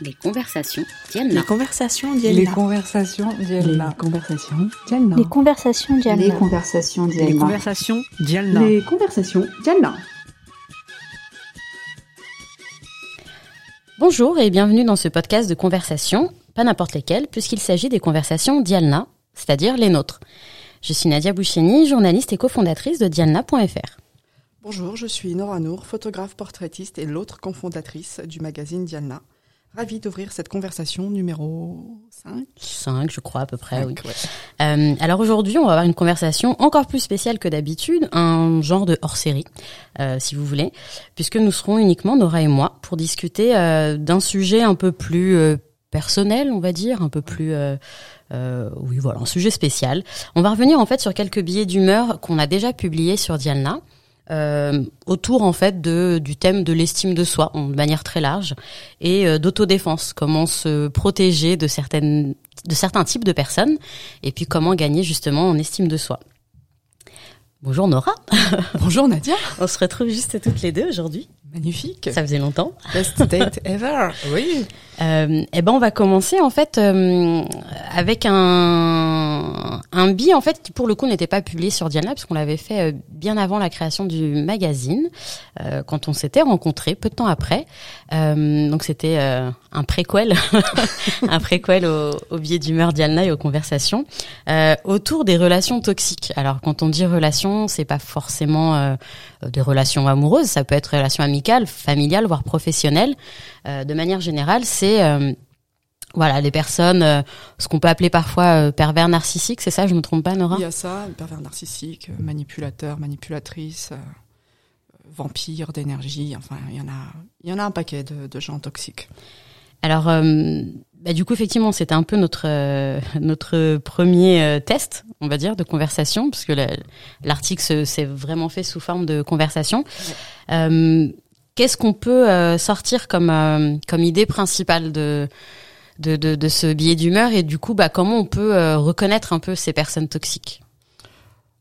Les conversations Diana. Les conversations Les Diana. conversations Diana. conversations Diana. Les conversations Diana. Les conversations Les Diana. conversations Diana. Les conversations. Bonjour et bienvenue dans ce podcast de conversation, pas n'importe lesquelles, puisqu'il s'agit des conversations Dialna, c'est-à-dire les nôtres. Je suis Nadia Boucheni, journaliste et cofondatrice de Dialna.fr. Bonjour, je suis Nora Nour, photographe portraitiste et l'autre cofondatrice du magazine Dialna. Ravie d'ouvrir cette conversation numéro 5. 5, je crois à peu près, oui. ouais. Euh, alors aujourd'hui, on va avoir une conversation encore plus spéciale que d'habitude, un genre de hors-série, euh, si vous voulez, puisque nous serons uniquement Nora et moi pour discuter euh, d'un sujet un peu plus personnel, on va dire, un peu plus, euh, oui, voilà, un sujet spécial. On va revenir en fait sur quelques billets d'humeur qu'on a déjà publiés sur Dialna. Euh, autour en fait de du thème de l'estime de soi de manière très large et euh, d'autodéfense comment se protéger de certaines de certains types de personnes et puis comment gagner justement en estime de soi. Bonjour Nora, Bonjour Nadia. on se retrouve juste toutes les deux aujourd'hui. Magnifique. Ça faisait longtemps. Best date ever. Oui. Euh, eh ben on va commencer en fait euh, avec un un billet en fait qui pour le coup n'était pas publié sur Diana puisqu'on l'avait fait euh, bien avant la création du magazine euh, quand on s'était rencontrés peu de temps après. Euh, donc c'était euh, un préquel un préquel au, au billet d'humeur Diana et aux conversations euh, autour des relations toxiques. Alors quand on dit relations, c'est pas forcément euh, des relations amoureuses, ça peut être relations amicales, familiales, voire professionnelles. De manière générale, c'est voilà les personnes, euh, ce qu'on peut appeler parfois euh, pervers narcissiques, c'est ça, je me trompe pas, Nora? Il y a ça, pervers narcissique, euh, manipulateur, manipulatrice, euh, vampire d'énergie. Enfin, il y en a, il y en a un paquet de, de gens toxiques. Alors, euh, bah, du coup, effectivement, c'était un peu notre euh, notre premier euh, test, on va dire, de conversation, parce que la- l'article se- s'est vraiment fait sous forme de conversation. Euh, Qu'est-ce qu'on peut euh, sortir comme euh, comme idée principale de de, de, de ce billet d'humeur et du coup, bah, comment on peut euh, reconnaître un peu ces personnes toxiques?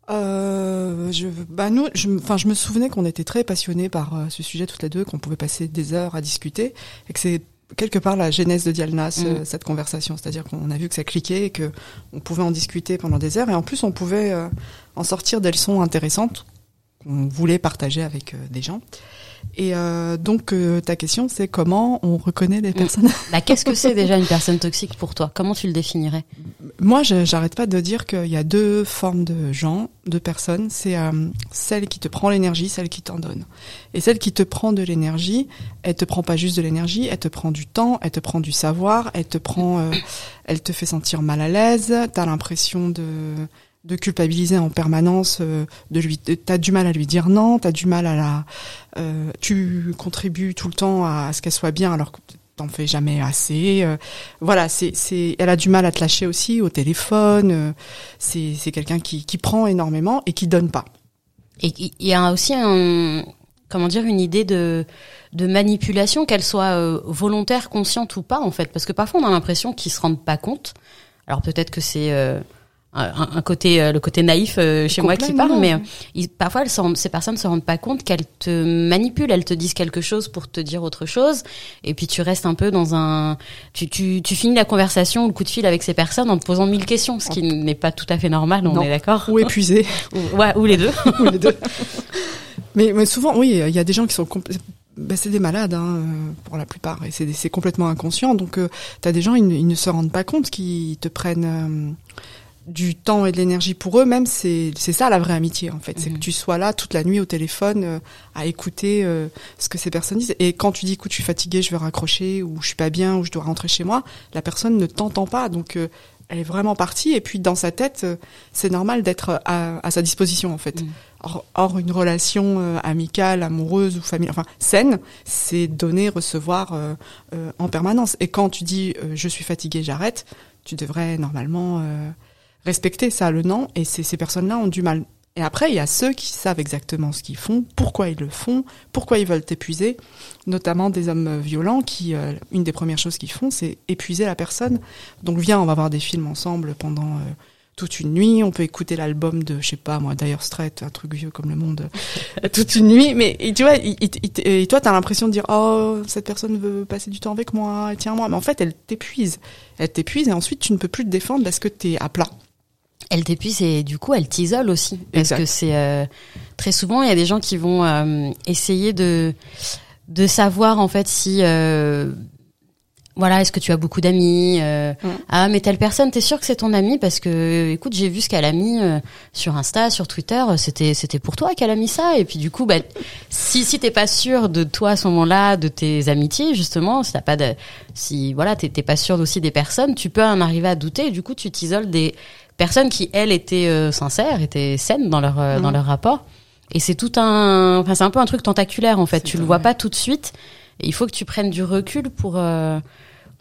Euh, je, bah nous, je, me- enfin, je me souvenais qu'on était très passionnés par euh, ce sujet toutes les deux, qu'on pouvait passer des heures à discuter, et que c'est quelque part la genèse de Dialna, ce- Mm. cette conversation. C'est-à-dire qu'on a vu que ça cliquait, et que on pouvait en discuter pendant des heures, et en plus on pouvait euh, en sortir des leçons intéressantes qu'on voulait partager avec euh, des gens. Et euh, donc euh, ta question, c'est comment on reconnaît les personnes? Bah, Qu'est-ce que c'est déjà une personne toxique pour toi? Comment tu le définirais? Moi, j'arrête pas de dire qu'il y a deux formes de gens, de personnes. C'est euh, celle qui te prend l'énergie, celle qui t'en donne. Et celle qui te prend de l'énergie, elle te prend pas juste de l'énergie, elle te prend du temps, elle te prend du savoir, elle te prend, euh, elle te fait sentir mal à l'aise. T'as l'impression de de culpabiliser en permanence, euh, de lui, t'as du mal à lui dire non, t'as du mal à la, euh, tu contribues tout le temps à ce qu'elle soit bien alors que t'en fais jamais assez. euh, voilà, c'est, c'est, elle a du mal à te lâcher aussi au téléphone. euh, c'est, c'est quelqu'un qui, qui prend énormément et qui donne pas. Et il y a aussi un, comment dire, une idée de, de manipulation, qu'elle soit euh, volontaire, consciente ou pas, en fait. Parce que parfois, on a l'impression qu'ils se rendent pas compte. Alors peut-être que c'est euh, un, un côté, euh, le côté naïf euh, chez moi qui parle, mais euh, ils- parfois, elles se rendent- ces personnes se rendent pas compte qu'elles te manipulent, elles te disent quelque chose pour te dire autre chose, et puis tu restes un peu dans un, tu, tu, tu finis la conversation ou le coup de fil avec ces personnes en te posant mille questions, ce qui n'est pas tout à fait normal, on Non. est d'accord Ou épuisé. ou, ouais, ou les deux. ou les deux. Mais, mais souvent, oui, il y a des gens qui sont compl- ben, c'est des malades hein, euh, pour la plupart et c'est c'est complètement inconscient. Donc, euh, t'as des gens, ils, ne- ils ne se rendent pas compte qu'ils te prennent euh, du temps et de l'énergie pour eux. Même c'est c'est ça la vraie amitié en fait, c'est Mhm. que tu sois là toute la nuit au téléphone euh, à écouter euh, ce que ces personnes disent. Et quand tu dis, écoute, je suis fatiguée, je vais raccrocher ou je suis pas bien ou je dois rentrer chez moi, la personne ne t'entend pas. Donc euh, elle est vraiment partie et puis dans sa tête, euh, c'est normal d'être à, à sa disposition en fait. Mm. Or, or, une relation euh, amicale, amoureuse ou familiale, enfin saine, c'est donner, recevoir euh, euh, en permanence. Et quand tu dis euh, je suis fatigué, j'arrête, tu devrais normalement euh, respecter ça, le non. Et ces personnes-là ont du mal. Et après, il y a ceux qui savent exactement ce qu'ils font, pourquoi ils le font, pourquoi ils veulent t'épuiser, notamment des hommes violents qui, euh, une des premières choses qu'ils font, c'est épuiser la personne. Donc viens, on va voir des films ensemble pendant euh, toute une nuit. On peut écouter l'album de, je sais pas moi, Dire Straits, un truc vieux comme le monde, euh, toute une nuit. Mais et tu vois, il- il- et toi, t'as l'impression de dire, oh, cette personne veut passer du temps avec moi, tiens moi. Mais en fait, elle t'épuise. Elle t'épuise et ensuite tu ne peux plus te défendre parce que t'es à plat. Elle t'épuise et du coup elle t'isole aussi. Parce que c'est euh, très souvent il y a des gens qui vont euh, essayer de de savoir en fait si euh, voilà est-ce que tu as beaucoup d'amis euh, Mm. ah mais telle personne t'es sûr que c'est ton ami? Parce que écoute j'ai vu ce qu'elle a mis euh, sur Insta sur Twitter euh, c'était c'était pour toi qu'elle a mis ça. Et puis du coup bah si si t'es pas sûr de toi à ce moment-là de tes amitiés justement si t'as pas de si voilà t'es t'es pas sûr aussi des personnes tu peux en arriver à douter. Et du coup tu t'isoles des personnes qui elles étaient euh, sincères étaient saines dans leur euh, dans leur rapport et c'est tout un enfin c'est un peu un truc tentaculaire en fait tu le vrai. vois pas tout de suite et il faut que tu prennes du recul pour euh,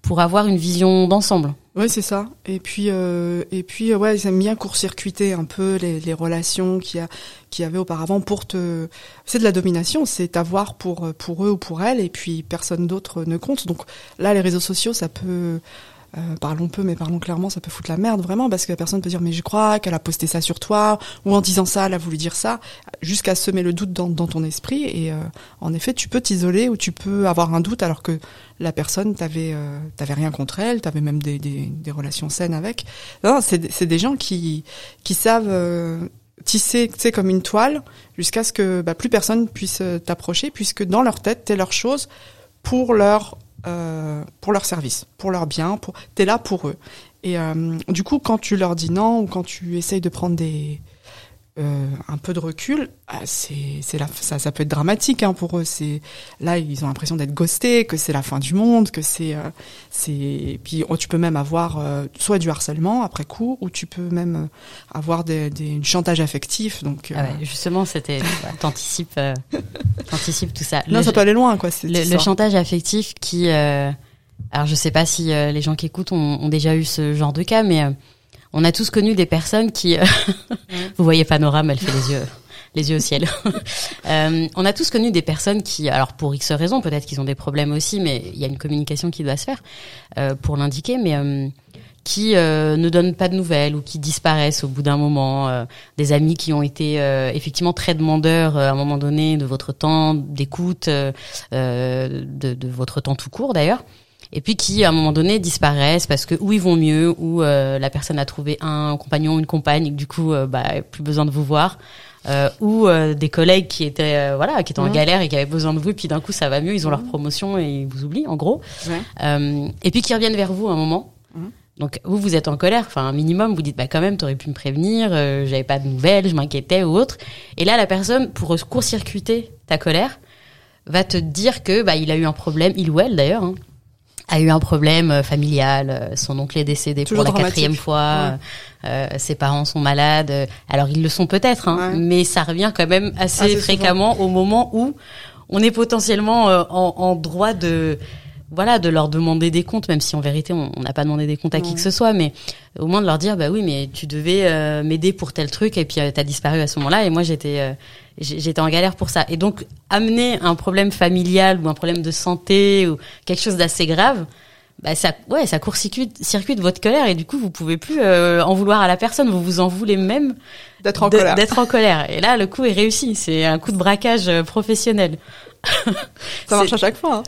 pour avoir une vision d'ensemble Ouais, c'est ça. Et puis, euh, et puis, euh, ouais, ils aiment bien court-circuiter un peu les, les relations qu'il y a, qu'il y avait auparavant pour te. C'est de la domination, c'est t'avoir pour pour eux ou pour elles, et puis personne d'autre ne compte. Donc là, les réseaux sociaux, ça peut. Euh, parlons peu, mais parlons clairement, ça peut foutre la merde vraiment parce que la personne peut dire mais je crois qu'elle a posté ça sur toi ou en disant ça elle a voulu dire ça jusqu'à semer le doute dans, dans ton esprit et euh, en effet tu peux t'isoler ou tu peux avoir un doute alors que la personne t'avait euh, t'avais rien contre elle t'avais même des, des, des relations saines avec. Non c'est c'est des gens qui qui savent euh, tisser tu sais comme une toile jusqu'à ce que bah, plus personne puisse euh, t'approcher puisque dans leur tête t'es leur chose pour leur euh, pour leur service pour leur bien pour t'es là pour eux. Et euh, du coup quand tu leur dis non ou quand tu essayes de prendre des euh, un peu de recul, ah, c'est c'est la ça ça peut être dramatique hein, pour eux. C'est là ils ont l'impression d'être ghostés, que c'est la fin du monde, que c'est euh, c'est puis oh, tu peux même avoir euh, soit du harcèlement après coup ou tu peux même euh, avoir des, des du chantage affectif. Donc euh, Ah ouais, justement c'était t'anticipes euh, t'anticipes tout ça non Le- ça peut aller loin quoi. le, le chantage affectif qui euh, alors je sais pas si euh, les gens qui écoutent ont, ont déjà eu ce genre de cas mais euh, on a tous connu des personnes qui euh, vous voyez Panorama elle fait les yeux les yeux au ciel. Euh, on a tous connu des personnes qui alors pour X raisons peut-être qu'ils ont des problèmes aussi mais il y a une communication qui doit se faire euh, pour l'indiquer mais euh, qui ne donnent pas de nouvelles ou qui disparaissent au bout d'un moment, des amis qui ont été effectivement très demandeurs à un moment donné de votre temps d'écoute, de, de votre temps tout court d'ailleurs, et puis qui à un moment donné disparaissent parce que ou ils vont mieux ou euh, la personne a trouvé un compagnon, une compagne, et que du coup euh, bah, plus besoin de vous voir. Euh, ou euh, des collègues qui étaient euh, voilà qui étaient en Mhm. galère et qui avaient besoin de vous et puis d'un coup ça va mieux ils ont leur promotion et ils vous oublient en gros Ouais. euh, et puis qui reviennent vers vous à un moment. Mhm. Donc vous, vous êtes en colère, enfin un minimum, vous dites bah quand même, t'aurais pu me prévenir, euh, j'avais pas de nouvelles, je m'inquiétais ou autre. Et là, la personne, pour court-circuiter ta colère, va te dire que bah il a eu un problème, il ou elle d'ailleurs, hein, a eu un problème euh, familial, euh, son oncle est décédé Toujours pour la quatrième fois, euh, ses parents sont malades. alors ils le sont peut-être, hein, Ouais. mais ça revient quand même assez Assez souvent. fréquemment au moment où on est potentiellement en, en droit de voilà de leur demander des comptes même si en vérité on n'a pas demandé des comptes à qui que ce soit mais au moins de leur dire bah oui mais tu devais euh, m'aider pour tel truc et puis euh, t'as disparu à ce moment-là et moi j'étais euh, j'étais en galère pour ça et donc amener un problème familial ou un problème de santé ou quelque chose d'assez grave bah ça ouais ça court-circuite circuite votre colère et du coup vous pouvez plus euh, en vouloir à la personne vous vous en voulez même D'être en de- colère. d'être en colère et là le coup est réussi c'est un coup de braquage professionnel Ça marche à chaque fois. hein.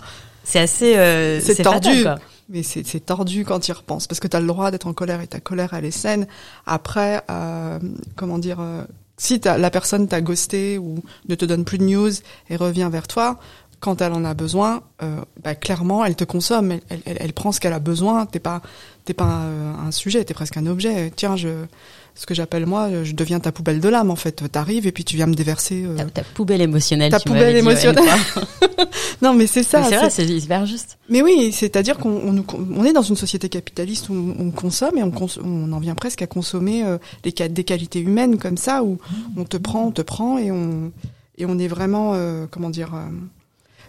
C'est assez euh, C'est tordu. quoi. Mais c'est tordu quand tu y repenses, parce que tu as le droit d'être en colère et ta colère, elle est saine. Après, euh, comment dire, euh, si la personne t'a ghosté ou ne te donne plus de news et revient vers toi, quand elle en a besoin, euh, bah, clairement, elle te consomme, elle, elle, elle- elle prend ce qu'elle a besoin. T'es pas, t'es pas un, un sujet, t'es presque un objet. Tiens, je, ce que j'appelle moi, je deviens ta poubelle de l'âme en fait. T'arrives et puis tu viens me déverser. euh, Ta, ta poubelle émotionnelle. Ta tu poubelle émotionnelle. Non, mais c'est ça. C'est vrai, c'est hyper juste. mais oui, c'est-à-dire qu'on on, nous- on est dans une société capitaliste où on consomme et on, cons- on en vient presque à consommer euh, des, qualités humaines comme ça, où on te prend, on te prend et on, et on est vraiment, euh, comment dire, euh,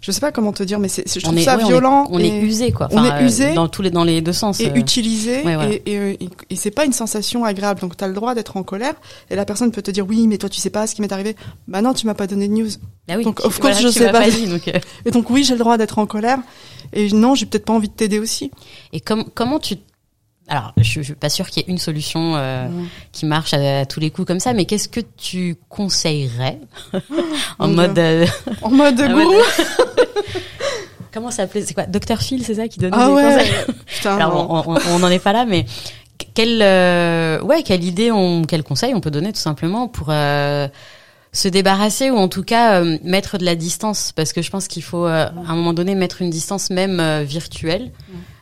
je sais pas comment te dire, mais c'est, je trouve est, ça ouais, on est- violent. On est, usé, quoi. on est usé euh, dans tous les dans les deux sens. et euh. utilisé ouais, voilà. et, et, et, et c'est pas une sensation agréable. Donc tu as le droit d'être en colère et la personne peut te dire oui, mais toi tu sais pas ce qui m'est arrivé. Bah non, tu m'as pas donné de news. Ah oui, donc, of course, voilà, je sais pas. dit, donc, euh. Et donc oui, j'ai le droit d'être en colère. Et non, j'ai peut-être pas envie de t'aider aussi. Et com- comment tu alors, je, je suis pas sûre qu'il y ait une solution euh, Mmh. qui marche à, à tous les coups comme ça, mais qu'est-ce que tu conseillerais en mode euh, En mode en gourou. mode- Comment ça s'appelait? C'est quoi? Dr Phil, c'est ça qui donnait Ah des ouais. conseils? Putain, Alors, on n'en est pas là, mais quelle, euh, ouais, quelle idée, on, quel conseil on peut donner tout simplement pour euh, se débarrasser ou en tout cas euh, mettre de la distance, parce que je pense qu'il faut euh, à un moment donné mettre une distance même euh, virtuelle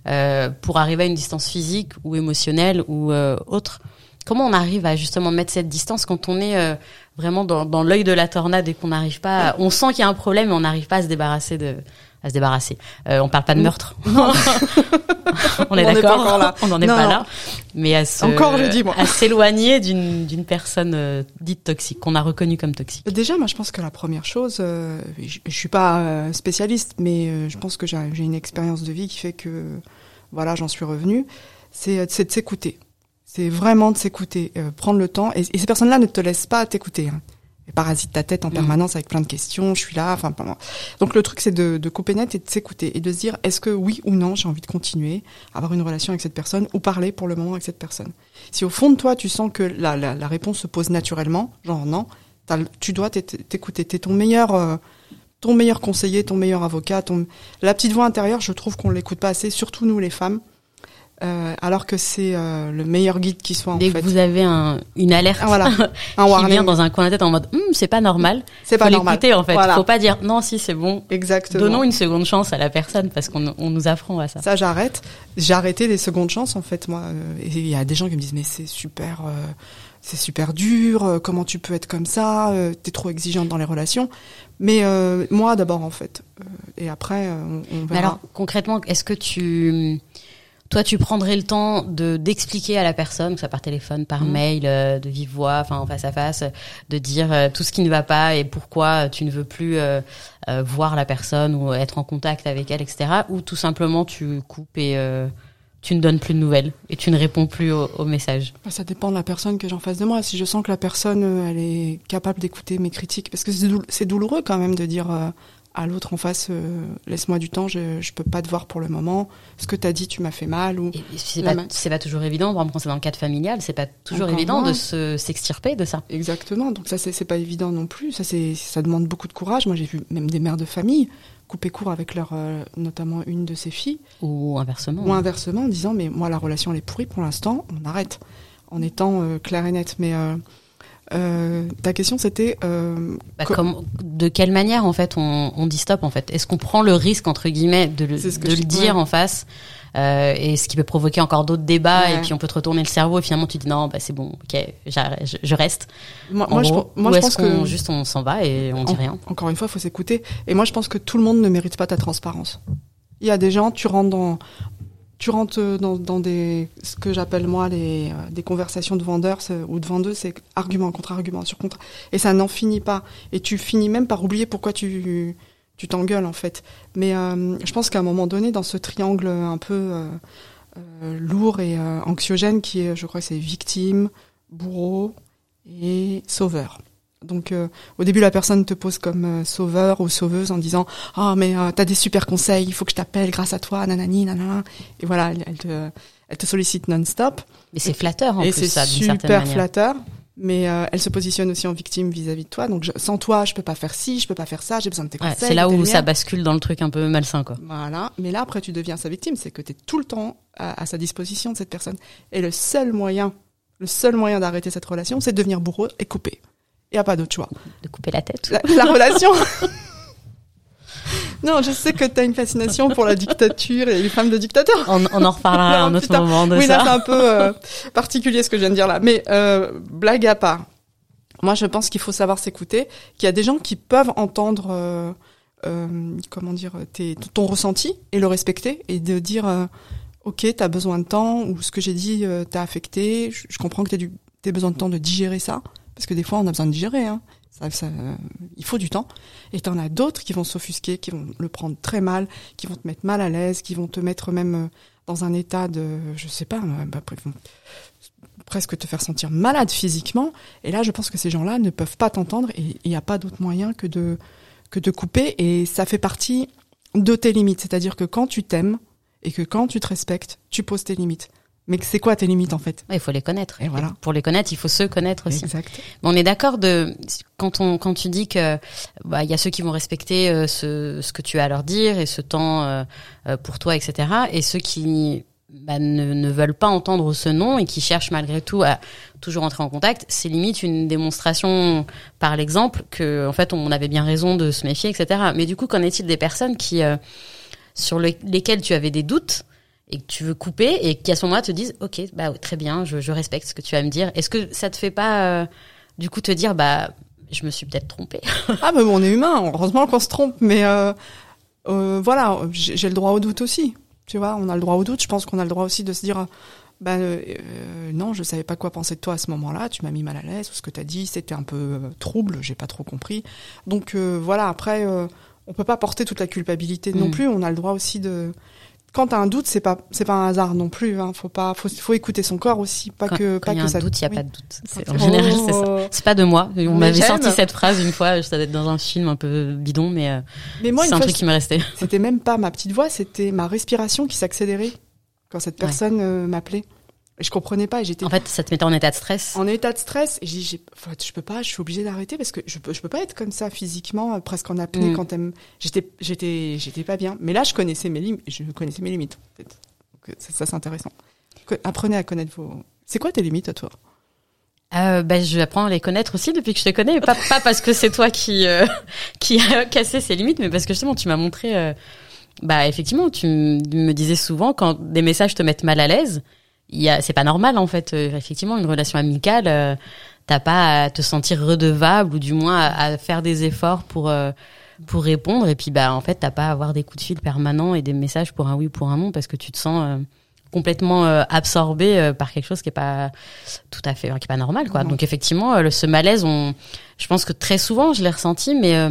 euh, pour arriver à une distance physique ou émotionnelle ou euh, autre. Comment on arrive à justement mettre cette distance quand on est euh, vraiment dans, dans l'œil de la tornade et qu'on n'arrive pas, à- on sent qu'il y a un problème et on n'arrive pas à se débarrasser de, à se débarrasser. Euh, on parle pas de meurtre. on est On n'est pas d'accord. On n'en est Non. pas là. Mais à se, Encore, je dis, moi. à s'éloigner d'une d'une personne euh, dite toxique qu'on a reconnue comme toxique. Déjà, moi, je pense que la première chose, euh, je, je suis pas euh, spécialiste, mais je pense que j'ai j'ai une expérience de vie qui fait que, voilà, j'en suis revenue. C'est c'est de s'écouter. C'est vraiment de s'écouter, euh, prendre le temps. Et, et ces personnes-là ne te laissent pas t'écouter. Hein. Elles parasitent ta tête en Mhm. permanence avec plein de questions. Je suis là. Enfin, donc le truc, c'est de, de couper net et de s'écouter et de se dire est-ce que oui ou non j'ai envie de continuer à avoir une relation avec cette personne ou parler pour le moment avec cette personne? Si au fond de toi tu sens que la, la, la réponse se pose naturellement, genre non, tu dois t'é- t'écouter. T'es ton meilleur, euh, ton meilleur conseiller, ton meilleur avocat. Ton... La petite voix intérieure, je trouve qu'on l'écoute pas assez, surtout nous les femmes. Euh, alors que c'est euh, le meilleur guide qui soit en Dès fait. que vous avez un, une alerte Ah, voilà, un qui warning. vient dans un coin de la tête en mode Hum, c'est pas normal. C'est pas normal. en fait. Voilà. Faut pas dire non si c'est bon. Exactement. Donnons une seconde chance à la personne parce qu'on on nous apprend à ça. Ça, j'arrête. J'ai arrêté les secondes chances, en fait, moi. Euh, Et il y a des gens qui me disent, mais c'est super, euh, c'est super dur. euh, Comment tu peux être comme ça euh, T'es trop exigeante dans les relations. Mais euh, moi, d'abord, en fait. Euh, et après, on, on Mais verra. alors concrètement, est-ce que tu toi tu prendrais le temps de d'expliquer à la personne, que ce soit par téléphone, par Mhm. mail, euh, de vive voix, enfin en face à face, de dire euh, tout ce qui ne va pas et pourquoi tu ne veux plus euh, euh, voir la personne ou être en contact avec elle, etc. Ou tout simplement tu coupes et euh, tu ne donnes plus de nouvelles et tu ne réponds plus au, au message. Bah, Ça dépend de la personne que j'ai en face de moi. Si je sens que la personne, euh, elle est capable d'écouter mes critiques, parce que c'est doul- c'est douloureux quand même de dire euh, à l'autre en face, euh, laisse-moi du temps, je, je peux pas te voir pour le moment. Ce que t'as dit, tu m'as fait mal ou. C'est pas, pas toujours évident. Par exemple, quand c'est dans le cadre familial, c'est pas toujours Encore évident moins. de se s'extirper de ça. Exactement. Donc ça, c'est pas évident non plus. Ça, ça demande beaucoup de courage. Moi, j'ai vu même des mères de famille couper court avec leur, euh, notamment une de ses filles, Ou inversement. ou inversement, en disant mais moi la relation elle est pourrie pour l'instant, on arrête, en étant euh, clair et net. Mais euh, ta question c'était euh, Bah, de quelle manière en fait on, on dit stop en fait? Est-ce qu'on prend le risque entre guillemets de le, de le dire ouais. en face euh, et ce qui peut provoquer encore d'autres débats Ouais. et puis on peut te retourner le cerveau et finalement tu dis non bah c'est bon ok je, je reste moi, en moi, je, moi je pense qu'on que juste on s'en va et on dit En- rien? Encore une fois, faut s'écouter. Et moi, je pense que tout le monde ne mérite pas ta transparence. Il y a des gens, tu rentres dans, tu rentres euh, dans, des, ce que j'appelle moi les, euh, des conversations de vendeurs ou de vendeuses, c'est argument contre argument sur contre. Et ça n'en finit pas. Et tu finis même par oublier pourquoi tu, tu t'engueules en fait. Mais euh, je pense qu'à un moment donné, dans ce triangle un peu euh, lourd et anxiogène qui est, je crois, c'est victime, bourreau et sauveur. Donc euh, au début la personne te pose comme euh, sauveur ou sauveuse en disant ah mais euh, t'as des super conseils il faut que je t'appelle grâce à toi nanani nanana et voilà elle, elle te elle te sollicite non-stop. Mais c'est flatteur en et plus c'est ça d'une certaine super flatteur mais euh, elle se positionne aussi en victime vis-à-vis de toi. Donc je- sans toi je peux pas faire ci je peux pas faire ça j'ai besoin de tes Ouais, conseils c'est là où ça bascule dans le truc un peu malsain quoi. Voilà, mais là après tu deviens sa victime, c'est que tu es tout le temps à, à sa disposition de cette personne. Et le seul moyen, le seul moyen d'arrêter cette relation, c'est de devenir bourreau et couper. Il n'y a pas d'autre choix. de couper la tête La, la relation. non, je sais que tu as une fascination pour la dictature et les femmes de dictateurs. on, on en reparlera à un autre moment de oui, ça c'est un peu euh, particulier ce que je viens de dire là. Mais euh, blague à part, moi je pense qu'il faut savoir s'écouter, qu'il y a des gens qui peuvent entendre, euh, euh, comment dire, tes, ton ressenti et le respecter et de dire, euh, ok, t'as besoin de temps ou ce que j'ai dit euh, t'a affecté. Je, je comprends que t'as besoin de temps de digérer ça parce que des fois on a besoin de digérer. Hein. Ça, ça, il faut du temps. Et t'en as d'autres qui vont s'offusquer, qui vont le prendre très mal, qui vont te mettre mal à l'aise, qui vont te mettre même euh, dans un état de, je sais pas, euh, bah, presque te faire sentir malade physiquement. Et là, je pense que ces gens-là ne peuvent pas t'entendre et il n'y a pas d'autre moyen que de que de couper. Et ça fait partie de tes limites. C'est-à-dire que quand tu t'aimes et que quand tu te respectes, tu poses tes limites. Mais c'est quoi tes limites en fait? Ouais, il faut les connaître. Et voilà. Pour les connaître, il faut se connaître aussi. Exact. Mais on est d'accord de quand on quand tu dis que bah il y a ceux qui vont respecter euh, ce ce que tu as à leur dire et ce temps euh, euh, pour toi, etc. Et ceux qui bah, ne, ne veulent pas entendre ce nom et qui cherchent malgré tout à toujours entrer en contact, c'est limite une démonstration par l'exemple que en fait on avait bien raison de se méfier, etc. Mais du coup, qu'en est-il des personnes qui euh, sur le- lesquelles tu avais des doutes et que tu veux couper et qui à ce moment-là te disent ok bah très bien je, je respecte ce que tu vas me dire est-ce que ça te fait pas euh, du coup te dire bah je me suis peut-être trompée Ah mais bon, on est humain, heureusement qu'on se trompe, mais euh, euh, voilà, j'ai le droit au doute aussi. Tu vois, on a le droit au doute. Je pense qu'on a le droit aussi de se dire, bah non, je savais pas quoi penser de toi à ce moment-là. Tu m'as mis mal à l'aise. Ou ce que t'as dit, c'était un peu trouble. J'ai pas trop compris. Donc voilà. Après, on peut pas porter toute la culpabilité non Mm. plus. On a le droit aussi de. Quand t'as un doute, c'est pas c'est pas un hasard non plus. Hein. Faut pas faut, faut écouter son corps aussi, pas quand, que quand pas il y a que un ça. doute il y a oui. pas de doute C'est- en général c'est ça Oh. c'est pas de moi on m'avait sorti cette phrase une fois ça doit être dans un film un peu bidon mais euh, Mais moi, c'est un fois, truc qui m'est resté C'était même pas ma petite voix, c'était ma respiration qui s'accélérait quand cette Ouais. personne euh, m'appelait. Je comprenais pas et j'étais en fait ça te mettait en état de stress en état de stress et j'ai- faut- je peux pas, je suis obligée d'arrêter parce que je peux je peux pas être comme ça physiquement euh, presque en apnée Mm. quand elle me- j'étais j'étais j'étais pas bien. Mais là je connaissais mes limites, je connaissais mes limites en fait. Donc, euh, ça, ça, c'est intéressant. Apprenez à connaître vos C'est quoi tes limites à toi? Euh, bah, je apprends à les connaître aussi depuis que je te connais, pas, pas parce que c'est toi qui euh, qui a cassé ses limites, mais parce que justement tu m'as montré. euh, bah effectivement, tu me disais souvent quand des messages te mettent mal à l'aise, c'est pas normal en fait. Euh, effectivement, une relation amicale, euh, t'as pas à te sentir redevable ou du moins à, à faire des efforts pour euh, pour répondre. Et puis bah en fait t'as pas à avoir des coups de fil permanents et des messages pour un oui ou pour un non parce que tu te sens euh, complètement euh, absorbé euh, par quelque chose qui est pas tout à fait qui est pas normal quoi Non. donc effectivement euh, le, ce malaise on je pense que très souvent je l'ai ressenti mais euh,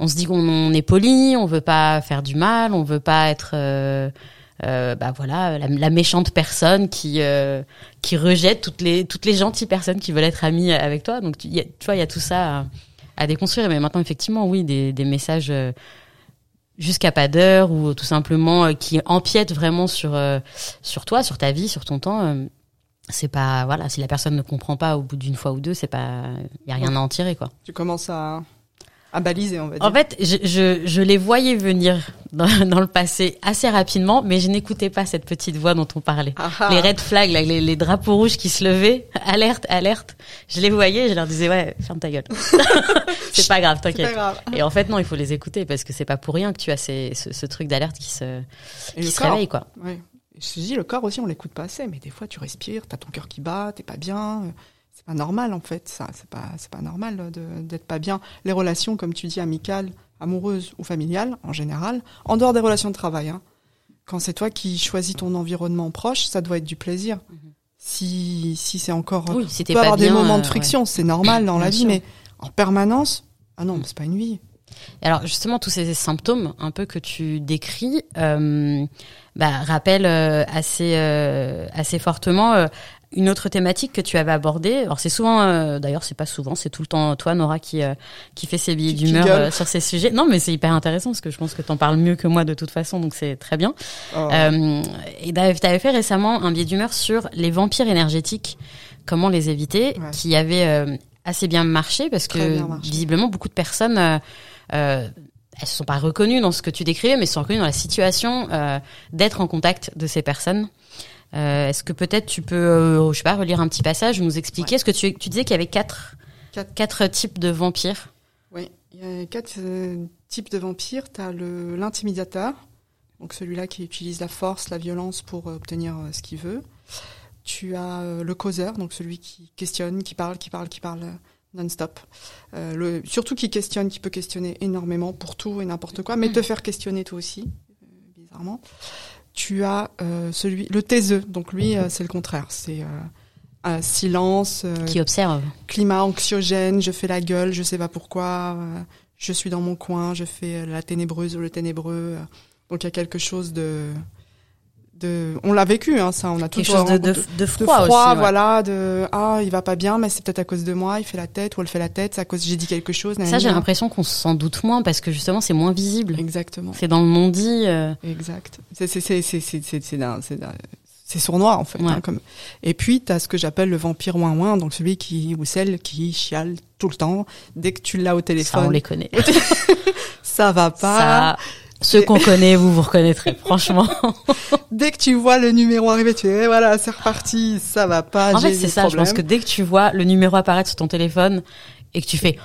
on se dit qu'on on est poli on veut pas faire du mal on veut pas être euh, bah voilà la, méchante personne qui euh, qui rejette toutes les toutes les gentilles personnes qui veulent être amies avec toi. Donc tu, vois il y a tout ça à, à déconstruire. Mais maintenant effectivement oui des, des messages euh, jusqu'à pas d'heure ou tout simplement qui empiètent vraiment sur sur toi sur ta vie sur ton temps c'est pas voilà si la personne ne comprend pas au bout d'une fois ou deux c'est pas y a rien à en tirer quoi. Tu commences à à baliser, on va dire. en fait je, je, je les voyais venir dans, dans le passé assez rapidement mais je n'écoutais pas cette petite voix dont on parlait Ah, ah. les red flags là, les, les drapeaux rouges qui se levaient alerte alerte je les voyais et je leur disais ouais ferme ta gueule c'est pas grave t'inquiète et en fait non il faut les écouter parce que c'est pas pour rien que tu as ces, ce, ce truc d'alerte qui se Et qui le se corps. réveille quoi Ouais. Je te dis, le corps aussi, on l'écoute pas assez, mais des fois, tu respires, t'as ton cœur qui bat, t'es pas bien. Euh, pas normal, en fait, ça. C'est pas, c'est pas normal euh, d'être pas bien. Les relations, comme tu dis, amicales, amoureuses ou familiales, en général, en dehors des relations de travail, hein. Quand c'est toi qui choisis ton environnement proche, ça doit être du plaisir. Si, si c'est encore, oui si peux pas avoir bien des moments euh, de friction, c'est normal dans Bien la vie, sûr. mais en permanence, ah non, Mm. c'est pas une vie. Et Alors justement tous ces symptômes un peu que tu décris euh, bah, rappellent euh, assez euh, assez fortement euh, une autre thématique que tu avais abordée. Alors c'est souvent, euh, d'ailleurs c'est pas souvent, c'est tout le temps toi Nora qui euh, qui fait ses billets d'humeur euh, sur ces sujets. Non mais c'est hyper intéressant parce que je pense que t'en parles mieux que moi de toute façon donc c'est très bien. Oh. Et tu avais fait récemment un billet d'humeur sur les vampires énergétiques, comment les éviter, Ouais. qui avait assez bien marché parce Très que marché. visiblement beaucoup de personnes, elles se sont pas reconnues dans ce que tu décrivais, mais se sont reconnues dans la situation euh, d'être en contact de ces personnes. Euh, Est-ce que peut-être tu peux, euh, je sais pas, relire un petit passage, nous expliquer Ouais. ce que tu, tu disais qu'il y avait quatre, Quatre. quatre types de vampires. Oui, il y a quatre euh, types de vampires. Tu as l'intimidateur, donc celui-là qui utilise la force, la violence pour euh, obtenir ce qu'il veut. Tu as le causeur, donc celui qui questionne, qui parle, qui parle, qui parle non-stop. Surtout qui questionne, qui peut questionner énormément pour tout et n'importe quoi, mais te faire questionner toi aussi, bizarrement. Tu as euh, celui, le taiseux, donc lui euh, c'est le contraire, c'est euh, un silence, euh, Qui observent. climat anxiogène, je fais la gueule, je sais pas pourquoi, je suis dans mon coin, je fais la ténébreuse ou le ténébreux. Donc il y a quelque chose de, de, on l'a vécu, hein, ça, on a tout Quelque chose de, de, de de froid, froid, aussi. ouais. voilà, de ah il va pas bien, mais c'est peut-être à cause de moi, il fait la tête ou elle fait la tête, c'est à cause j'ai dit quelque chose. Ça, j'ai l'impression qu'on s'en doute moins parce que justement, c'est moins visible. Exactement, C'est dans le non-dit. euh, exact. C'est c'est c'est c'est c'est c'est sournois en fait. Ouais. hein, comme... Et puis tu as ce que j'appelle le vampire ouin ouin, donc celui qui ou celle qui chiale tout le temps. Dès que tu l'as au Ça, on téléphone, les connaît. ça va pas. Ça, ceux qu'on connaît, vous vous reconnaîtrez, franchement. Dès que tu vois le numéro arriver, tu es voilà, c'est reparti, ça va pas. En fait, c'est ça. Je pense que dès que tu vois le numéro apparaître sur ton téléphone et que tu fais,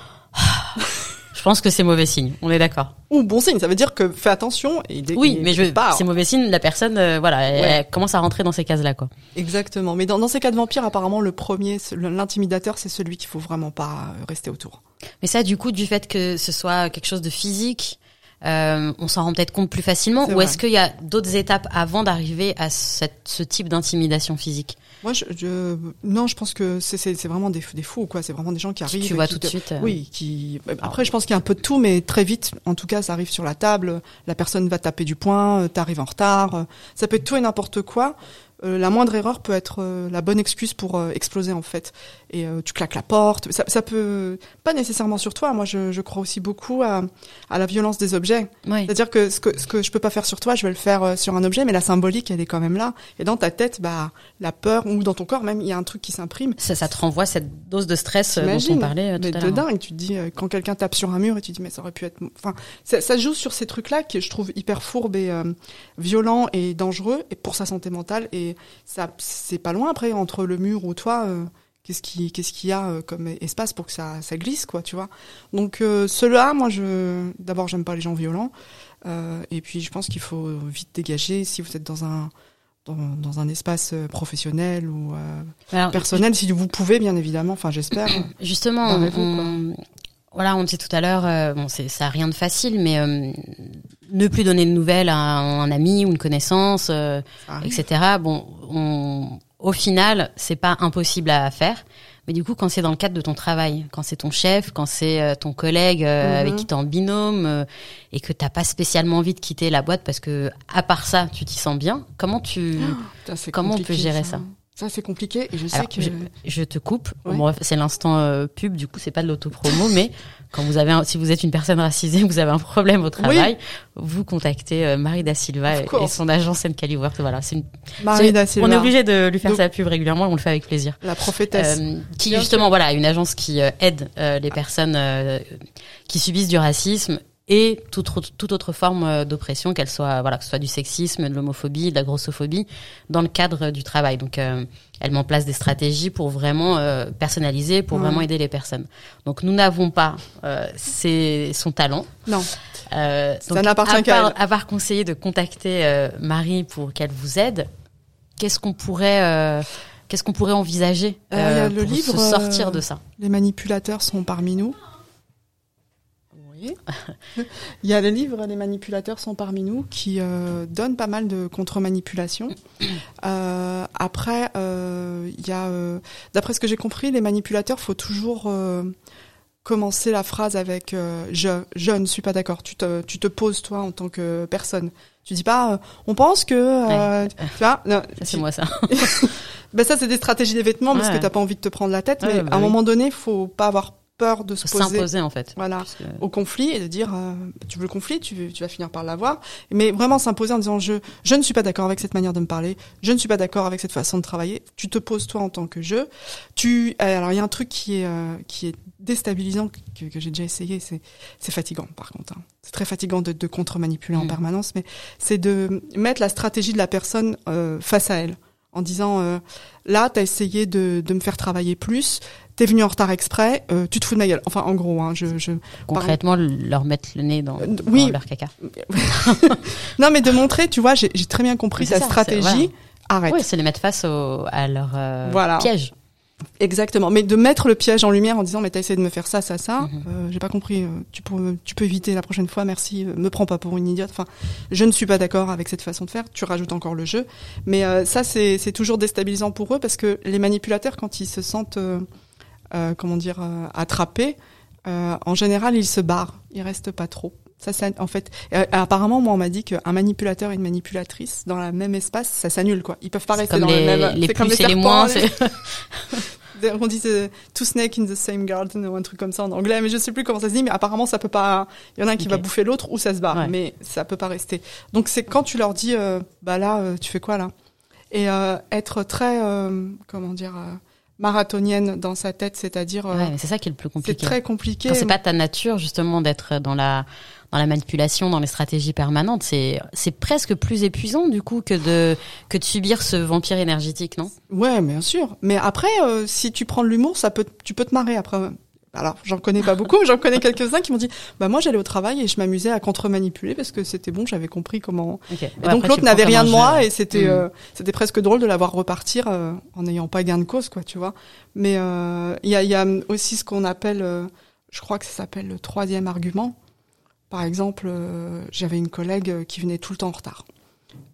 je pense que c'est mauvais signe. On est d'accord. Ou bon signe, ça veut dire que fais attention. Et dès Oui, mais je, c'est mauvais signe. La personne, euh, voilà, elle, Ouais. elle commence à rentrer dans ces cases-là, quoi. Exactement. Mais dans, dans ces cas de vampire, apparemment, le premier, l'intimidateur, c'est celui qu'il faut vraiment pas euh, rester autour. Mais ça, du coup, du fait que ce soit quelque chose de physique, euh, on s'en rend peut-être compte plus facilement. Ou est-ce qu'il y a d'autres étapes avant d'arriver à cette, ce type d'intimidation physique Moi, je, je- non, je pense que c'est vraiment des, des fous, quoi. C'est vraiment des gens qui arrivent. Tu vois qui tout de suite. euh, Oui, qui. Après, je pense qu'il y a un peu de tout, mais très vite, en tout cas, ça arrive sur la table. La personne va taper du poing, euh, t'arrives en retard. Ça peut être tout et n'importe quoi. Euh, la moindre erreur peut être euh, la bonne excuse pour euh, exploser en fait. Et euh, tu claques la porte. Ça, ça peut pas nécessairement sur toi. Moi, je, je crois aussi beaucoup à, à la violence des objets. Oui. C'est-à-dire que ce, que ce que je peux pas faire sur toi, je vais le faire euh, sur un objet, mais la symbolique, elle est quand même là. Et dans ta tête, bah, la peur ou dans ton corps même, il y a un truc qui s'imprime. Ça, ça te renvoie cette dose de stress euh, dont on parlait tout mais à de dingue, tu te dis euh, quand quelqu'un tape sur un mur et tu te dis mais ça aurait pu être, enfin ça, ça joue sur ces trucs-là que je trouve hyper fourbes et euh, violents et dangereux et pour sa santé mentale et ça c'est pas loin après entre le mur ou toi. euh, Qu'est-ce qui, qu'est-ce qu'il y a euh, comme espace pour que ça, ça glisse, quoi, tu vois Donc euh, ceux-là, moi, je, d'abord, j'aime pas les gens violents, euh, et puis je pense qu'il faut vite dégager si vous êtes dans un, dans, dans un espace professionnel ou euh, Alors, personnel, si vous pouvez, bien évidemment. Enfin, j'espère. Justement, on, on- voilà, on disait tout à l'heure, euh, bon, c'est ça a rien de facile, mais euh, ne plus donner de nouvelles à un, ami ou une connaissance, euh, etc. Bon, on, au final, c'est pas impossible à faire. Mais du coup, quand c'est dans le cadre de ton travail, quand c'est ton chef, quand c'est euh, ton collègue euh, Mhm. avec qui t'es en binôme euh, et que t'as pas spécialement envie de quitter la boîte parce que à part ça, tu t'y sens bien. Comment tu Putain, c'est Comment on peut gérer ça Ça, c'est compliqué et je sais Alors, que... je, je te coupe. Ouais. Bon, c'est l'instant euh, pub, du coup, c'est pas de l'autopromo, mais quand vous avez, un- si vous êtes une personne racisée, vous avez un problème au travail, vous contactez euh, Marie da Silva et, son agence Work. Voilà, c'est une, Marie da Silva, on est obligé de lui faire Donc- sa pub régulièrement, on le fait avec plaisir. la prophétesse. Euh, qui justement, voilà, une agence qui aide les personnes qui subissent du racisme et toute, autre- toute autre forme euh, d'oppression, qu'elle soit, voilà, que ce soit du sexisme, de l'homophobie, de la grossophobie, dans le cadre euh, du travail. Donc, euh, elle met en place des stratégies pour vraiment euh, personnaliser, pour Ouais. vraiment aider les personnes. Donc, nous n'avons pas euh, son talent. non, Euh, Ça n'appartient qu'à elle. à part conseiller de contacter Marie pour qu'elle vous aide, qu'est-ce qu'on pourrait, qu'est-ce qu'on pourrait envisager Euh, le pour livre, se sortir de ça? Les manipulateurs sont parmi nous. Il y a le livre Les manipulateurs sont parmi nous qui euh, donne pas mal de contre-manipulations. Euh, après, euh, il y a, euh, d'après ce que j'ai compris, les manipulateurs, faut toujours euh, commencer la phrase avec je, je ne suis pas d'accord. Tu te, tu te poses toi en tant que personne. Tu dis pas, euh, on pense que, euh, tu vois, non, Ça, c'est moi, ça. ben ça, c'est des stratégies des vêtements parce Ouais. que t'as pas envie de te prendre la tête. Ouais, mais bah à un oui. moment donné, faut pas avoir peur de se s'imposer, en fait. voilà, Parce que- au conflit et de dire euh, tu veux le conflit, tu, tu vas finir par l'avoir. Mais vraiment s'imposer en disant je, je ne suis pas d'accord avec cette manière de me parler, je ne suis pas d'accord avec cette façon de travailler. Tu te poses toi en tant que je. Tu, euh, alors il y a un truc qui est, euh, qui est déstabilisant que, que j'ai déjà essayé, c'est c'est fatigant par contre. hein. C'est très fatigant de, de contre-manipuler en Mm. permanence, mais c'est de mettre la stratégie de la personne euh, face à elle en disant euh, là t'as essayé de, de me faire travailler plus, t'es venu en retard exprès, euh, tu te fous de ma gueule. Enfin en gros, hein, je, je concrètement, leur mettre le nez dans, Euh, dans oui. leur caca. non mais de montrer, tu vois, j'ai très bien compris sa stratégie. voilà. Arrête. Oui, c'est les mettre face au, à leur euh, Voilà. piège. Exactement. Mais de mettre le piège en lumière en disant mais t'as essayé de me faire ça, ça, ça. Mhm. euh, j'ai pas compris. euh, tu peux, tu peux éviter la prochaine fois. Merci. euh, me prends pas pour une idiote. Enfin, je ne suis pas d'accord avec cette façon de faire. Tu rajoutes encore le jeu. Mais euh, ça c'est c'est toujours déstabilisant pour eux parce que les manipulateurs quand ils se sentent euh, comment dire euh, attrapés, euh, en général ils se barrent. Ils restent pas trop. Ça, ça, en fait, apparemment, moi, on m'a dit qu'un manipulateur et une manipulatrice dans le même espace, ça s'annule, quoi. Ils peuvent pas rester comme dans les, le même. les c'est comme plus et les serpents, moins. les- c'est- on dit two snakes in the same garden ou un truc comme ça en anglais, mais je sais plus comment ça se dit, mais apparemment ça peut pas. Il y en a un qui va bouffer l'autre ou ça se barre, Ouais. mais ça peut pas rester. Donc c'est quand tu leur dis, euh, bah là, euh, tu fais quoi là? Et euh, être très, comment dire, marathonienne dans sa tête, c'est-à-dire euh, Ouais, c'est ça qui est le plus c'est compliqué. très compliqué. Quand c'est pas ta nature justement d'être dans la dans la manipulation, dans les stratégies permanentes, c'est c'est presque plus épuisant du coup que de que de subir ce vampire énergétique, non? Ouais, bien sûr. Mais après, euh, si tu prends de l'humour, ça peut, tu peux te marrer après. Alors, j'en connais pas beaucoup, mais j'en connais quelques-uns qui m'ont dit, bah moi j'allais au travail et je m'amusais à contre-manipuler parce que c'était bon, j'avais compris comment. Et donc l'autre n'avait rien de moi et c'était Mm. euh, c'était presque drôle de l'avoir repartir euh, en n'ayant pas gain de cause, quoi, tu vois. Mais euh, il y, a, y a aussi ce qu'on appelle, euh, je crois que ça s'appelle le troisième argument. Par exemple, euh, j'avais une collègue qui venait tout le temps en retard,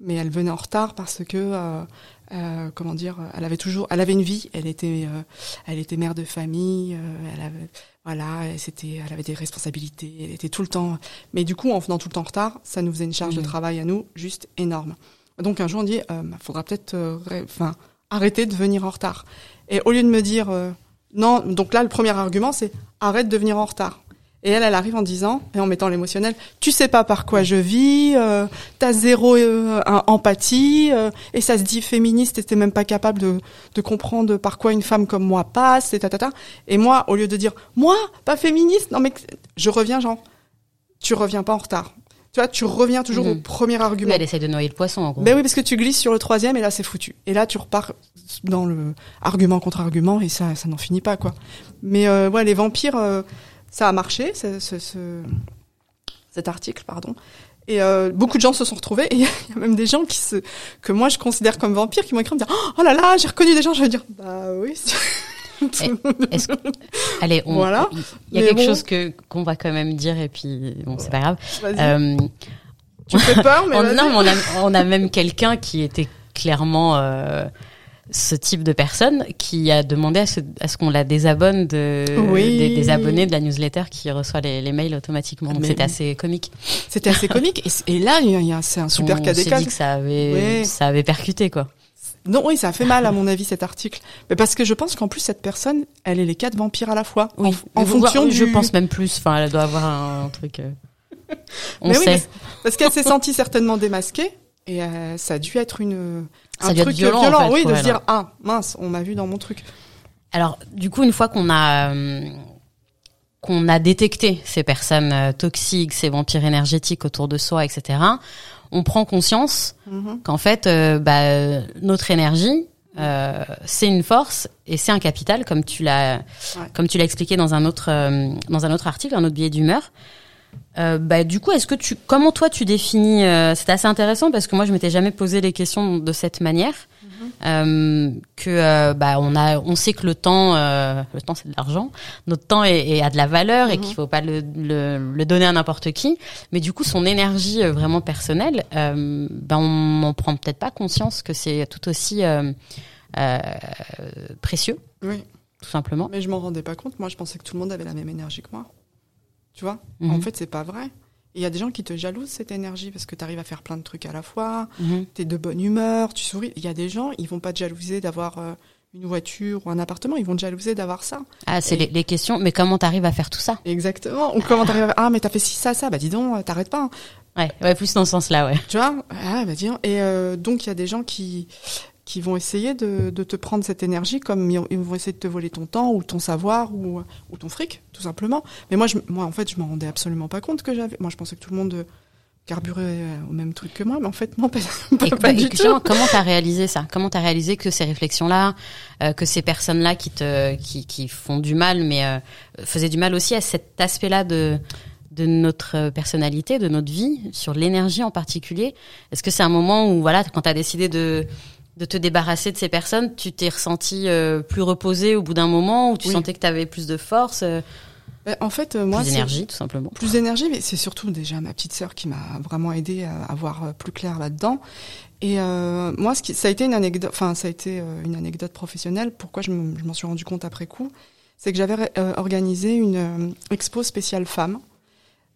mais elle venait en retard parce que euh, euh, comment dire, elle avait toujours, elle avait une vie, elle était, euh, elle était mère de famille, elle avait, voilà, c'était, elle avait des responsabilités, elle était tout le temps. Mais du coup, en venant tout le temps en retard, ça nous faisait une charge de Mhm. travail à nous juste énorme. Donc un jour, on dit, euh, faudra peut-être, enfin, arrêter de venir en retard. Et au lieu de me dire, non, donc là, le premier argument, c'est arrête de venir en retard. Et elle, elle arrive en disant, et en mettant l'émotionnel, tu sais pas par quoi je vis, euh, t'as zéro euh, un- empathie, euh, et ça se dit féministe, et t'es même pas capable de, de comprendre par quoi une femme comme moi passe, et tatata. Et moi, au lieu de dire, moi, pas féministe, non mais je reviens genre, tu reviens pas en retard. Tu vois, tu reviens toujours Mhm. au premier Oui, argument. elle essaie de noyer le poisson en gros. Ben oui, parce que tu glisses sur le troisième et là c'est foutu. Et là tu repars dans le argument contre argument et ça, ça n'en finit pas quoi. Mais euh, ouais, les vampires, euh, ça a marché, ce, ce- ce- cet article, pardon. Et euh, beaucoup de gens se sont retrouvés et il y a même des gens qui se, que moi je considère comme vampires qui m'ont écrit en me dire oh là là j'ai reconnu des gens je vais dire bah oui Est-ce que- Allez, on, Voilà. il y a Mais quelque bon. chose que qu'on va quand même dire et puis bon, c'est pas grave. Euh, tu fais peur mais on, non, mais on a, on a même quelqu'un qui était clairement euh, ce type de personne qui a demandé à ce, à ce qu'on la désabonne de, Oui. des, des abonnés de la newsletter qui reçoit les, les mails automatiquement. Donc c'était assez comique. c'était assez comique et, là c'est un super on cas d'école dit que ça avait, Ouais. ça avait percuté quoi. Non, oui, ça a fait mal à mon avis cet article. Mais parce que je pense qu'en plus cette personne, elle est les quatre vampires à la fois. Oui. En, fonction du. Je pense même plus. Enfin, elle doit avoir un, truc. euh, On Mais oui, sait. parce, parce qu'elle s'est sentie certainement démasquée et euh, ça a dû être une Ça un a dû être truc violent, en fait, oui, de se dire ah mince, on m'a vu dans mon truc. Alors, du coup, une fois qu'on a euh, qu'on a détecté ces personnes euh, toxiques, ces vampires énergétiques autour de soi, etc., on prend conscience Mhm. qu'en fait, euh, bah, notre énergie, euh, c'est une force et c'est un capital, comme tu l'as, Ouais. comme tu l'as expliqué dans un autre euh, dans un autre article, un autre billet d'humeur. Euh, bah, du coup, est-ce que tu, comment toi tu définis euh, C'est assez intéressant parce que moi je m'étais jamais posé les questions de cette manière. Euh, que bah on a, on sait que le temps, le temps c'est de l'argent. Notre temps est, est- a de la valeur et Mhm. qu'il faut pas le, le, le donner à n'importe qui. Mais du coup, son énergie vraiment personnelle, ben on n'en prend peut-être pas conscience que c'est tout aussi précieux, Oui, tout simplement. mais je m'en rendais pas compte. Moi, je pensais que tout le monde avait la même énergie que moi. Tu vois Mhm. En fait, c'est pas vrai. Il y a des gens qui te jalousent cette énergie parce que tu arrives à faire plein de trucs à la fois. Mhm. T'es de bonne humeur, tu souris. Il y a des gens, ils vont pas te jalouser d'avoir euh, une voiture ou un appartement, ils vont te jalouser d'avoir ça. Ah, c'est Et- les, les questions. Mais comment t'arrives à faire tout ça? Exactement. Ou comment t'arrives à... Ah, mais t'as fait ci, ça, ça. Bah dis donc, t'arrêtes pas. hein. Ouais, ouais, plus dans ce sens-là, ouais. Tu vois? Ah, bah dis donc. Et euh, donc, il y a des gens qui qui vont essayer de, de te prendre cette énergie comme ils vont essayer de te voler ton temps ou ton savoir ou, ou ton fric, tout simplement. Mais moi, je, moi, en fait, je m'en rendais absolument pas compte que j'avais... Moi, je pensais que tout le monde euh, carburait euh, au même truc que moi, mais en fait, non, pas, pas, Et, pas bah, du tout. justement, comment t'as réalisé ça? Comment t'as réalisé que ces réflexions-là, euh, que ces personnes-là qui te, qui, qui font du mal, mais euh, faisaient du mal aussi à cet aspect-là de de notre personnalité, de notre vie, sur l'énergie en particulier? Est-ce que c'est un moment où, voilà, quand t'as décidé de de te débarrasser de ces personnes, tu t'es ressenti euh, plus reposé au bout d'un moment, où tu Oui. sentais que t'avais plus de force, euh, Bah, en fait, euh, moi, plus d'énergie, tout simplement. plus d'énergie, mais c'est surtout déjà ma petite sœur qui m'a vraiment aidé à, voir euh, plus clair là-dedans. Et euh, moi, ce qui, ça a été une anecdote, enfin, ça a été euh, une anecdote professionnelle. Pourquoi je me- je m'en suis rendu compte après coup, c'est que j'avais euh, organisé une euh, expo spéciale femmes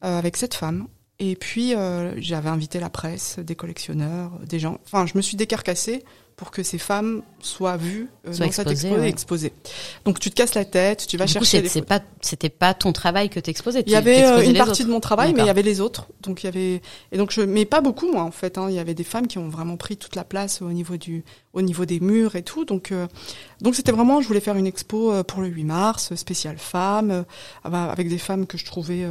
euh, avec sept femmes. Et puis euh, j'avais invité la presse, des collectionneurs, des gens. Enfin, je me suis décarcassée pour que ces femmes soient vues euh, Soient dans cette exposées, expo et ouais. exposées. Donc tu te casses la tête, tu vas Du coup, chercher photos. pas, c'était pas ton travail que t'exposais. Il y avait euh, une partie autres. de mon travail, mais il y avait les autres. Donc il y avait et donc je mais pas beaucoup moi en fait. Hein. Il y avait des femmes qui ont vraiment pris toute la place au niveau du au niveau des murs et tout. Donc euh, donc c'était vraiment je voulais faire une expo euh, pour le 8 mars spéciale femmes euh, avec des femmes que je trouvais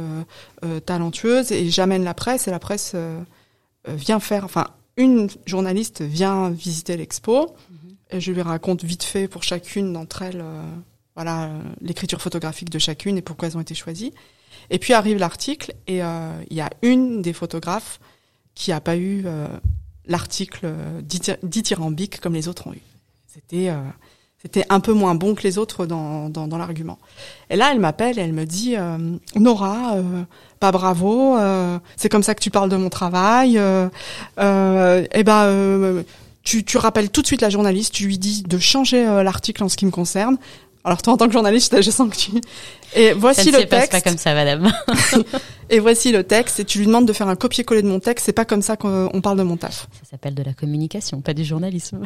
talentueuses et j'amène la presse et la presse vient faire enfin une journaliste vient visiter l'expo et je lui raconte vite fait pour chacune d'entre elles euh, voilà euh, l'écriture photographique de chacune et pourquoi elles ont été choisies. Et puis arrive l'article et euh, il y a une des photographes qui a pas eu l'article dithyrambique comme les autres ont eu. C'était euh, c'était un peu moins bon que les autres dans, dans, dans l'argument. Et là, elle m'appelle et elle me dit euh, Nora, euh, pas bravo, euh, c'est comme ça que tu parles de mon travail. Euh, euh, eh ben, euh, tu, tu rappelles tout de suite la journaliste, tu lui dis de changer euh, l'article en ce qui me concerne. Alors toi, en tant que journaliste, je sens que tu. Et Ça voici ne le se passe texte. pas comme ça, madame. Et voici le texte. Et tu lui demandes de faire un copier-coller de mon texte. C'est pas comme ça qu'on on parle de mon taf. Ça s'appelle de la communication, pas du journalisme.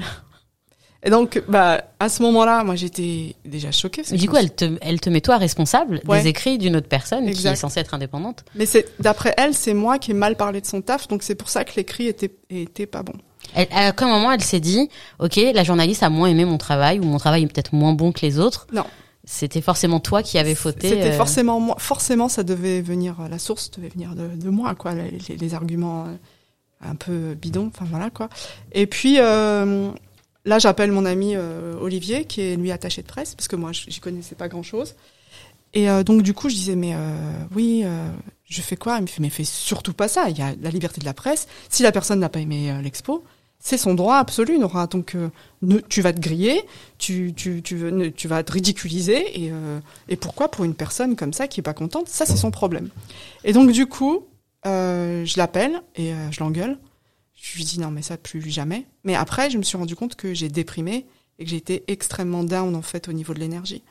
Et donc, bah, à ce moment-là, moi, j'étais déjà choquée. du coup, elle te, elle te met toi responsable Ouais. des écrits d'une autre personne qui est censée être indépendante. Mais c'est d'après elle, c'est moi qui ai mal parlé de son taf, donc c'est pour ça que l'écrit était était pas bon. Elle, à quel moment elle s'est dit, ok, la journaliste a moins aimé mon travail ou mon travail est peut-être moins bon que les autres. Non. C'était forcément toi qui avais fauté. C'était euh, forcément moi, forcément ça devait venir la source devait venir de, de moi quoi, les, les- les arguments euh, un peu bidons, enfin voilà quoi. Et puis euh, là, j'appelle mon ami euh, Olivier qui est lui attaché de presse parce que moi j'y connaissais pas grand-chose. Et euh, donc du coup, je disais mais euh, oui, je fais quoi? Il me fait mais fais surtout pas ça, il y a la liberté de la presse. Si la personne n'a pas aimé l'expo, c'est son droit absolu, Nora. Donc, ne, tu vas te griller, tu, tu, tu, tu vas te ridiculiser. Et, et pourquoi pour une personne comme ça qui est pas contente? Ça, c'est son problème. Et donc, du coup, je l'appelle et je l'engueule. Je lui dis non, mais ça, plus jamais. Mais après, je me suis rendu compte que j'ai déprimé et que j'ai été extrêmement down, en fait, au niveau de l'énergie.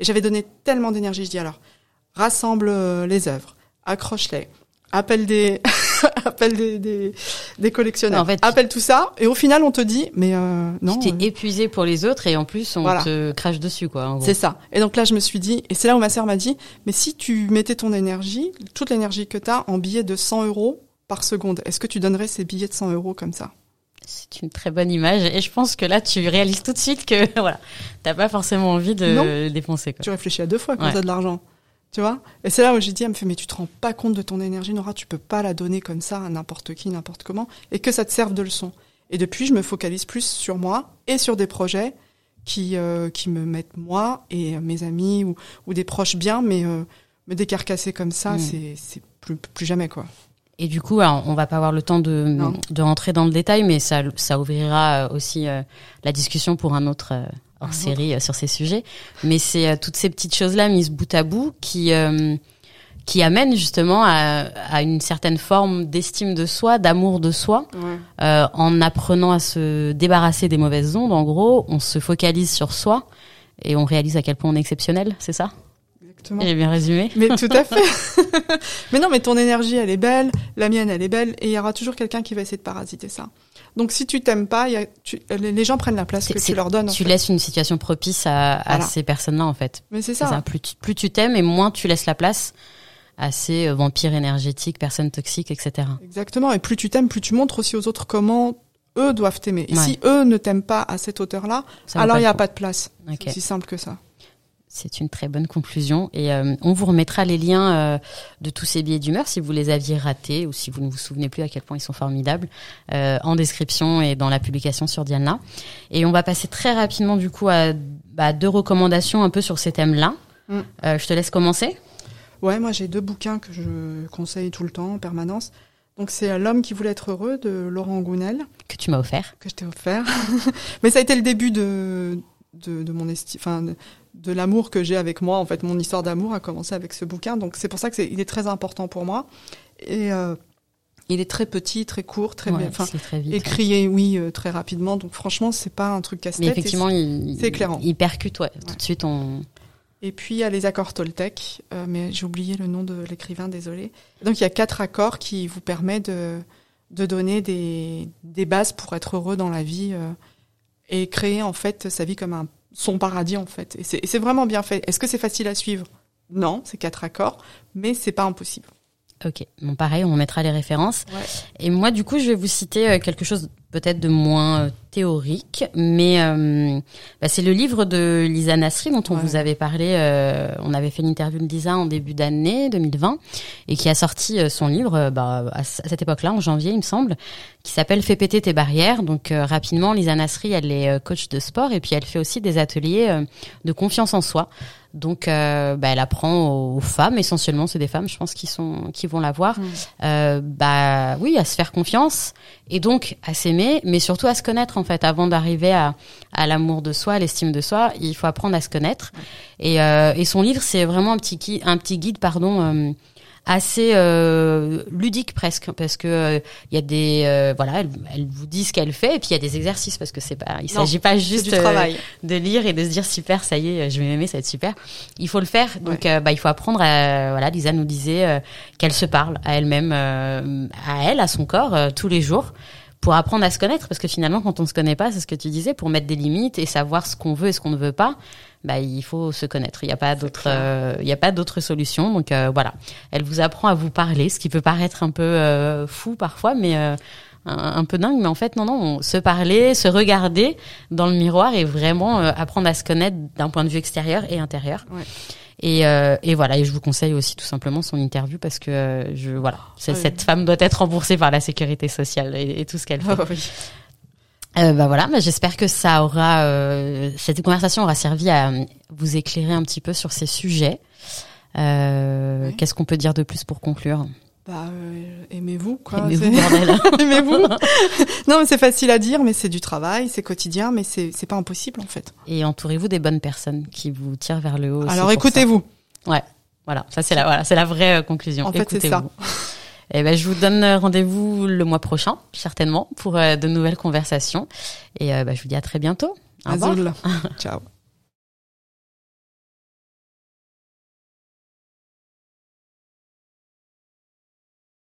Et j'avais donné tellement d'énergie. Je dis alors, rassemble euh, les œuvres, accroche-les, appelle des, appelle des, des, des collectionneurs, En fait, tu- appelle tout ça. Et au final, on te dit, mais euh, non. Tu euh, t'es épuisé pour les autres et en plus on Voilà. te crache dessus quoi. c'est ça. Et donc là, je me suis dit, et c'est là où ma sœur m'a dit, mais si tu mettais ton énergie, toute l'énergie que tu as, en billets de 100 euros par seconde, est-ce que tu donnerais ces billets de 100 euros comme ça? C'est une très bonne image et je pense que là tu réalises tout de suite que voilà, t'as pas forcément envie de Non. quoi. Tu réfléchis à deux fois quand Ouais. tu as de l'argent. Tu vois? Et c'est là où j'ai dit, elle me fait, mais tu te rends pas compte de ton énergie, Nora, tu peux pas la donner comme ça à n'importe qui, n'importe comment, et que ça te serve de leçon. Et depuis, je me focalise plus sur moi et sur des projets qui, euh, qui me mettent moi et mes amis ou, ou des proches bien, mais euh, me décarcasser comme ça, Mm. c'est c'est plus, plus jamais, quoi. Et du coup, alors, on va pas avoir le temps de, Non. de rentrer dans le détail, mais ça, ça ouvrira euh, aussi euh, la discussion pour un autre euh, hors série euh, sur ces sujets. Mais c'est euh, toutes ces petites choses-là mises bout à bout qui euh, qui amènent justement à, à une certaine forme d'estime de soi, d'amour de soi, Ouais. euh, en apprenant à se débarrasser des mauvaises ondes. En gros, on se focalise sur soi et on réalise à quel point on est exceptionnel. C'est ça? Exactement. J'ai bien résumé. Mais tout à fait. mais non, mais ton énergie, elle est belle, la mienne, elle est belle, et il y aura toujours quelqu'un qui va essayer de parasiter ça. Donc si tu t'aimes pas, il y a, tu, les gens prennent la place que tu leur donnes. Tu fait. laisses une situation propice à, ces personnes-là en fait. Mais c'est ça. ça. Plus tu, plus tu t'aimes et moins tu laisses la place à ces euh, vampires énergétiques, personnes toxiques, etc. Exactement. Et plus tu t'aimes, plus tu montres aussi aux autres comment eux doivent t'aimer. Et Ouais. si eux ne t'aiment pas à cette hauteur-là, alors il n'y a coup. pas de place. Ok. C'est aussi simple que ça. C'est une très bonne conclusion et euh, on vous remettra les liens euh, de tous ces billets d'humeur si vous les aviez ratés ou si vous ne vous souvenez plus à quel point ils sont formidables euh, en description et dans la publication sur Diana. Et on va passer très rapidement du coup à bah, deux recommandations un peu sur ces thèmes-là. Mm. Je te laisse commencer. Ouais, moi j'ai deux bouquins que je conseille tout le temps, en permanence. Donc c'est L'homme qui voulait être heureux de Laurent Gounel. que tu m'as offert. que je t'ai offert. Mais ça a été le début de, de, de mon esti enfin, de, l'amour que j'ai avec moi. En fait, mon histoire d'amour a commencé avec ce bouquin. Donc, c'est pour ça que il est très important pour moi. Et, euh, il est très petit, très court, très Ouais, bien, très vite. écrit, oui, euh, très rapidement. Donc, franchement, c'est pas un truc Mais casse-tête. effectivement, il, c'est éclairant. il percute, ouais. Tout de suite, on. Et puis il y a les accords Toltec, euh, mais j'ai oublié le nom de l'écrivain, désolé. Donc il y a quatre accords qui vous permettent de, de donner des, des bases pour être heureux dans la vie. euh, et créer en fait sa vie comme un son paradis en fait. Et c'est vraiment bien fait. Est-ce que c'est facile à suivre? Non, c'est quatre accords, mais c'est pas impossible. Ok, bon pareil, on mettra les références. Ouais. Et moi, du coup, je vais vous citer euh, quelque chose peut-être de moins euh, théorique, mais euh, bah, c'est le livre de Lisa Nasri dont on Ouais. vous avait parlé. euh, on avait fait une interview de Lisa en début d'année 2020 et qui a sorti son livre bah, à, cette époque-là, en janvier, il me semble, qui s'appelle Fais péter tes barrières. Donc euh, rapidement, Lisa Nasri, elle est coach de sport et puis elle fait aussi des ateliers de confiance en soi. Donc, euh, bah, elle apprend aux, femmes, essentiellement, c'est des femmes, je pense, qui sont, qui vont la voir. Mm. Euh, bah oui, à se faire confiance et donc à s'aimer, mais surtout à se connaître en fait. Avant d'arriver à, à l'amour de soi, à l'estime de soi, il faut apprendre à se connaître. Et, euh, et son livre, c'est vraiment un petit un petit guide, pardon. Euh, assez euh, ludique presque parce que euh, il y a des euh, voilà elle, elle vous dit ce qu'elle fait et puis il y a des exercices parce que c'est pas il s'agit pas juste euh, de lire et de se dire super ça y est je vais m'aimer ça va être super. Il faut le faire donc euh, bah il faut apprendre à voilà Lisa nous disait euh, qu'elle se parle à elle-même euh, à elle à son corps euh, tous les jours pour apprendre à se connaître parce que finalement quand on se connaît pas c'est ce que tu disais pour mettre des limites et savoir ce qu'on veut et ce qu'on ne veut pas bah il faut se connaître. Il n'y a pas d'autre euh, il y a pas d'autre solution. Donc euh, voilà. Elle vous apprend à vous parler ce qui peut paraître un peu euh, fou parfois mais euh, un, un peu dingue. Mais en fait non non on- se parler se regarder dans le miroir et vraiment euh, apprendre à se connaître d'un point de vue extérieur et intérieur. Ouais. Et, euh, et voilà et je vous conseille aussi tout simplement son interview parce que euh, je voilà cette femme doit être remboursée par la sécurité sociale et, et tout ce qu'elle fait oui. euh, bah voilà, bah j'espère que ça aura, euh, cette conversation aura servi à euh, vous éclairer un petit peu sur ces sujets. Euh. Qu'est-ce qu'on peut dire de plus pour conclure? Bah, euh, aimez-vous quoi. Aimez-vous. Aimez-vous. non, mais c'est facile à dire, mais c'est du travail, c'est quotidien, mais c'est c'est pas impossible en fait. Et entourez-vous des bonnes personnes qui vous tirent vers le haut. Alors écoutez-vous. ça. Voilà, ça c'est la, voilà, c'est la vraie euh, conclusion. En fait, c'est ça. Et ben, je vous donne euh, rendez-vous le mois prochain, certainement, pour euh, de nouvelles conversations. Et euh, bah, je vous dis à très bientôt. Au revoir. Ciao.